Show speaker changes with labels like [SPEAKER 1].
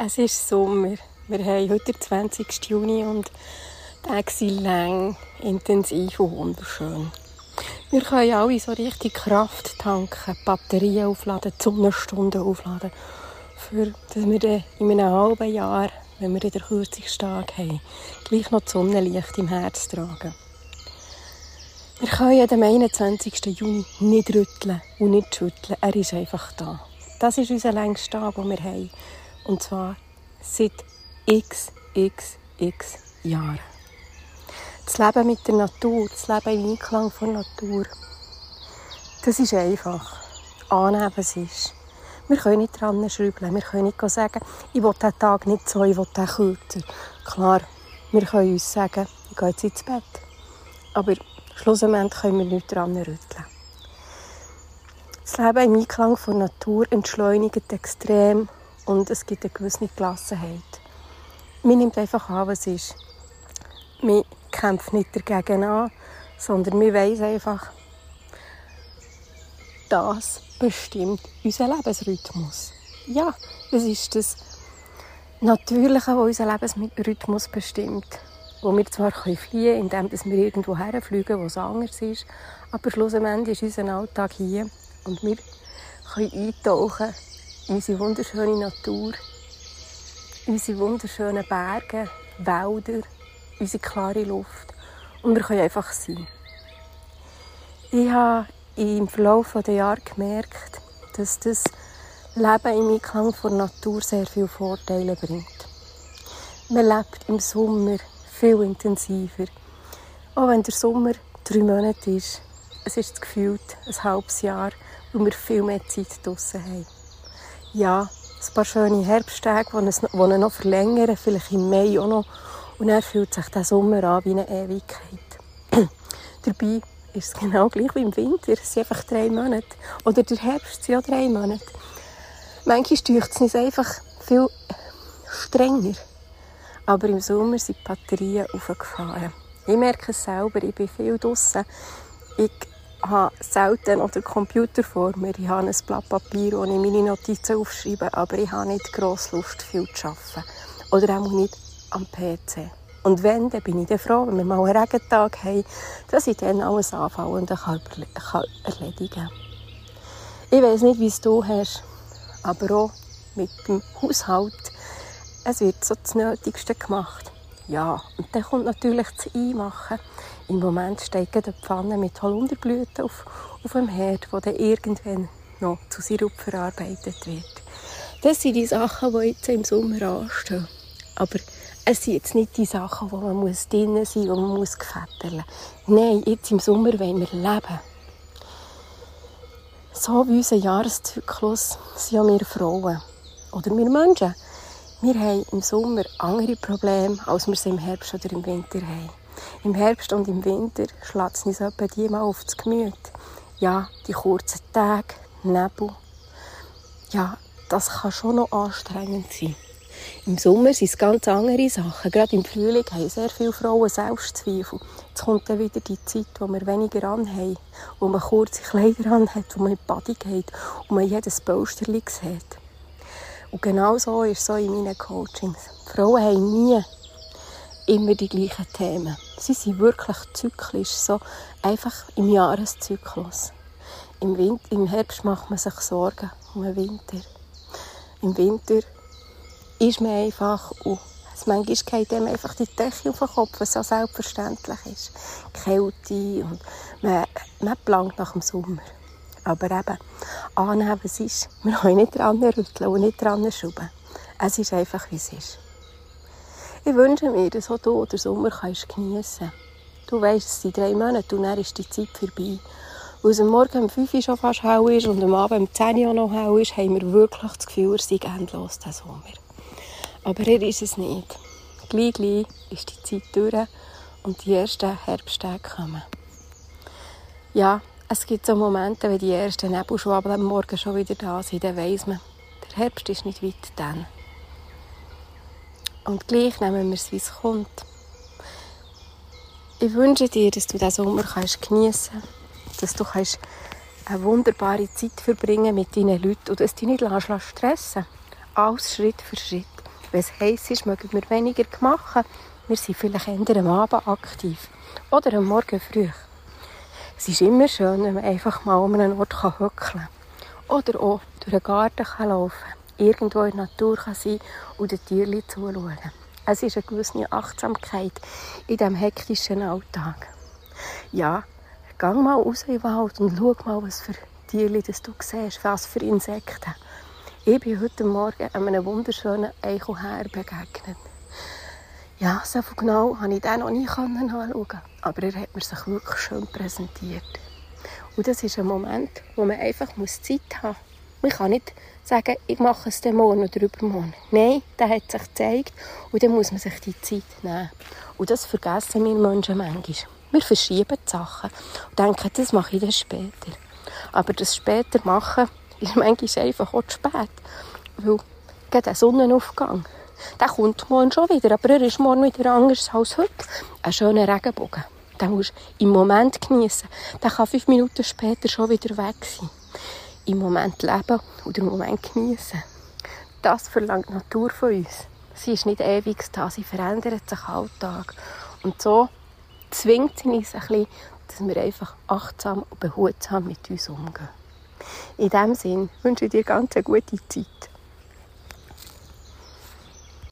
[SPEAKER 1] Es ist Sommer. Wir haben heute den 20. Juni und Tage sind lang, intensiv und wunderschön. Wir können alle so richtig Kraft tanken, Batterien aufladen, Sonnenstunden aufladen, für dass wir dann in einem halben Jahr, wenn wir der kürzigsten Tag haben, gleich noch das Sonnenlicht im Herz tragen. Wir können am 21. Juni nicht rütteln und nicht schütteln. Er ist einfach da. Das ist unser längster Tag, den wir haben. Und zwar seit x, x, x Jahren. Das Leben mit der Natur, das Leben im Einklang von Natur, das ist einfach. Annehmen, was ist. Wir können nicht dran schrauben. Wir können nicht sagen, ich will diesen Tag nicht so, ich will den kürzer. Klar, wir können uns sagen, ich gehe jetzt ins Bett. Aber schlussendlich können wir nicht dran rütteln. Das Leben im Einklang von Natur entschleunigt extrem und es gibt eine gewisse Gelassenheit. Man nimmt einfach an, was ist. Man kämpft nicht dagegen an, sondern man weiß einfach, das bestimmt unseren Lebensrhythmus. Ja, das ist das Natürliche, was unseren Lebensrhythmus bestimmt. Wo wir zwar fliehen können, indem wir irgendwo herfliegen, wo es anders ist, aber schlussendlich ist unser Alltag hier und wir können eintauchen unsere wunderschöne Natur, unsere wunderschönen Berge, Wälder, unsere klare Luft. Und wir können einfach sein. Ich habe im Verlauf der Jahre gemerkt, dass das Leben im Einklang von Natur sehr viele Vorteile bringt. Man lebt im Sommer viel intensiver. Auch wenn der Sommer drei Monate ist, es ist das Gefühl ein halbes Jahr, weil wir viel mehr Zeit draußen haben ja, ein paar schöne Herbsttage, die es noch verlängern, vielleicht im Mai auch noch. Und dann fühlt sich der Sommer an wie eine Ewigkeit. Dabei ist es genau gleich wie im Winter. Es sind einfach drei Monate. Oder der Herbst sind ja drei Monate. Manchmal steucht es uns einfach viel strenger. Aber im Sommer sind die Batterien aufgefahren. Ich merke es selber, ich bin viel draußen. Ich habe selten oder Computer vor mir. Ich habe ein Blatt Papier, wo ich meine Notizen aufschreibe, aber ich habe nicht grosse Lust, viel zu arbeiten. Oder auch nicht am PC. Und wenn, dann bin ich dann froh, wenn wir mal einen Regentag haben, dass ich dann alles anfange und erledigen kann. Ich weiß nicht, wie es du hast, aber auch mit dem Haushalt. Es wird so das Nötigste gemacht. Ja, und dann kommt natürlich das Einmachen. Im Moment steht eine Pfanne mit Holunderblüten auf, auf dem Herd, die dann irgendwann noch zu Sirup verarbeitet wird. Das sind die Sachen, die jetzt im Sommer anstehen. Aber es sind jetzt nicht die Sachen, wo man muss drinnen sein muss und man muss gefetteln. Nein, jetzt im Sommer wollen wir leben. So wie unser Jahreszyklus sind wir Frauen. Oder wir Menschen. Wir haben im Sommer andere Probleme, als wir sie im Herbst oder im Winter haben. Im Herbst und im Winter schlägt es uns etwa die mal aufs Gemüt. Ja, die kurzen Tage, Nebel. Ja, das kann schon noch anstrengend sein. Im Sommer sind es ganz andere Sachen. Gerade im Frühling haben sehr viele Frauen Selbstzweifel. Jetzt kommt dann wieder die Zeit, wo wir weniger anhaben, wo man kurze Kleider anhat, wo man in die Body geht und man jedes Posterli sieht. Und genau so ist es auch in meinen Coachings. Die Frauen haben nie immer die gleichen Themen. Sie sind wirklich zyklisch, so einfach im Jahreszyklus. Im, Winter, Im Herbst macht man sich Sorgen um den Winter. Im Winter ist man einfach und manchmal geht einem einfach die Decke auf den Kopf, was so selbstverständlich ist. Kälte und man, man plant nach dem Sommer. Aber eben, annehmen, was ist. Wir können nicht dran rütteln und nicht dran schrauben. Es ist einfach, wie es ist. Ich wünsche mir, dass auch du den Sommer geniessen kannst. Du weißt, es sind drei Monate und dann ist die Zeit vorbei. Weil es am Morgen um 5 Uhr schon fast hell ist und am Abend um 10 Uhr noch hell ist, haben wir wirklich das Gefühl, er sei endlos, der Sommer. Aber er ist es nicht. Gleich, gleich ist die Zeit durch und die ersten Herbsttage kommen. Ja, es gibt so Momente, wenn die ersten Nebelschwabel am Morgen schon wieder da sind, dann weiss man, der Herbst ist nicht weit dann. Und gleich nehmen wir es, wie es kommt. Ich wünsche dir, dass du diesen Sommer geniessen kannst, dass du kannst eine wunderbare Zeit verbringen mit deinen Leuten und dass dich nicht stressen. Alles Schritt für Schritt. Wenn es heiß ist, mögen wir weniger machen. Wir sind vielleicht eher am Abend aktiv oder am Morgen früh. Es ist immer schön, wenn man einfach mal um einen Ort hocken kann. Oder auch durch den Garten kann laufen. Irgendwo in der Natur kann sein und den Tieren zuschauen. Es ist eine gewisse Achtsamkeit in diesem hektischen Alltag. Ja, geh mal raus in den Wald und schau mal, was für Tiere das du siehst, was für Insekten. Ich bin heute Morgen einem wunderschönen Eichelherr begegnet. Ja, so genau konnte ich den noch nie anschauen, aber er hat mir sich wirklich schön präsentiert. Und das ist ein Moment, wo man einfach Zeit haben muss. Man kann nicht sagen, ich mache es morgen oder übermorgen. Nein, der hat sich gezeigt und dann muss man sich die Zeit nehmen. Und das vergessen wir Menschen manchmal. Wir verschieben die Sachen und denken, das mache ich dann später. Aber das später machen ist manchmal einfach auch zu spät. Weil gerade der Sonnenaufgang, der kommt morgen schon wieder, aber er ist morgen wieder anders als heute. Ein schöner Regenbogen. Den musst du im Moment genießen. Der kann fünf Minuten später schon wieder weg sein. Im Moment leben und im Moment genießen. Das verlangt die Natur von uns. Sie ist nicht ewig da, sie verändert sich Alltag. Und so zwingt sie uns ein bisschen, dass wir einfach achtsam und behutsam mit uns umgehen. In diesem Sinne wünsche ich dir ganz eine gute Zeit.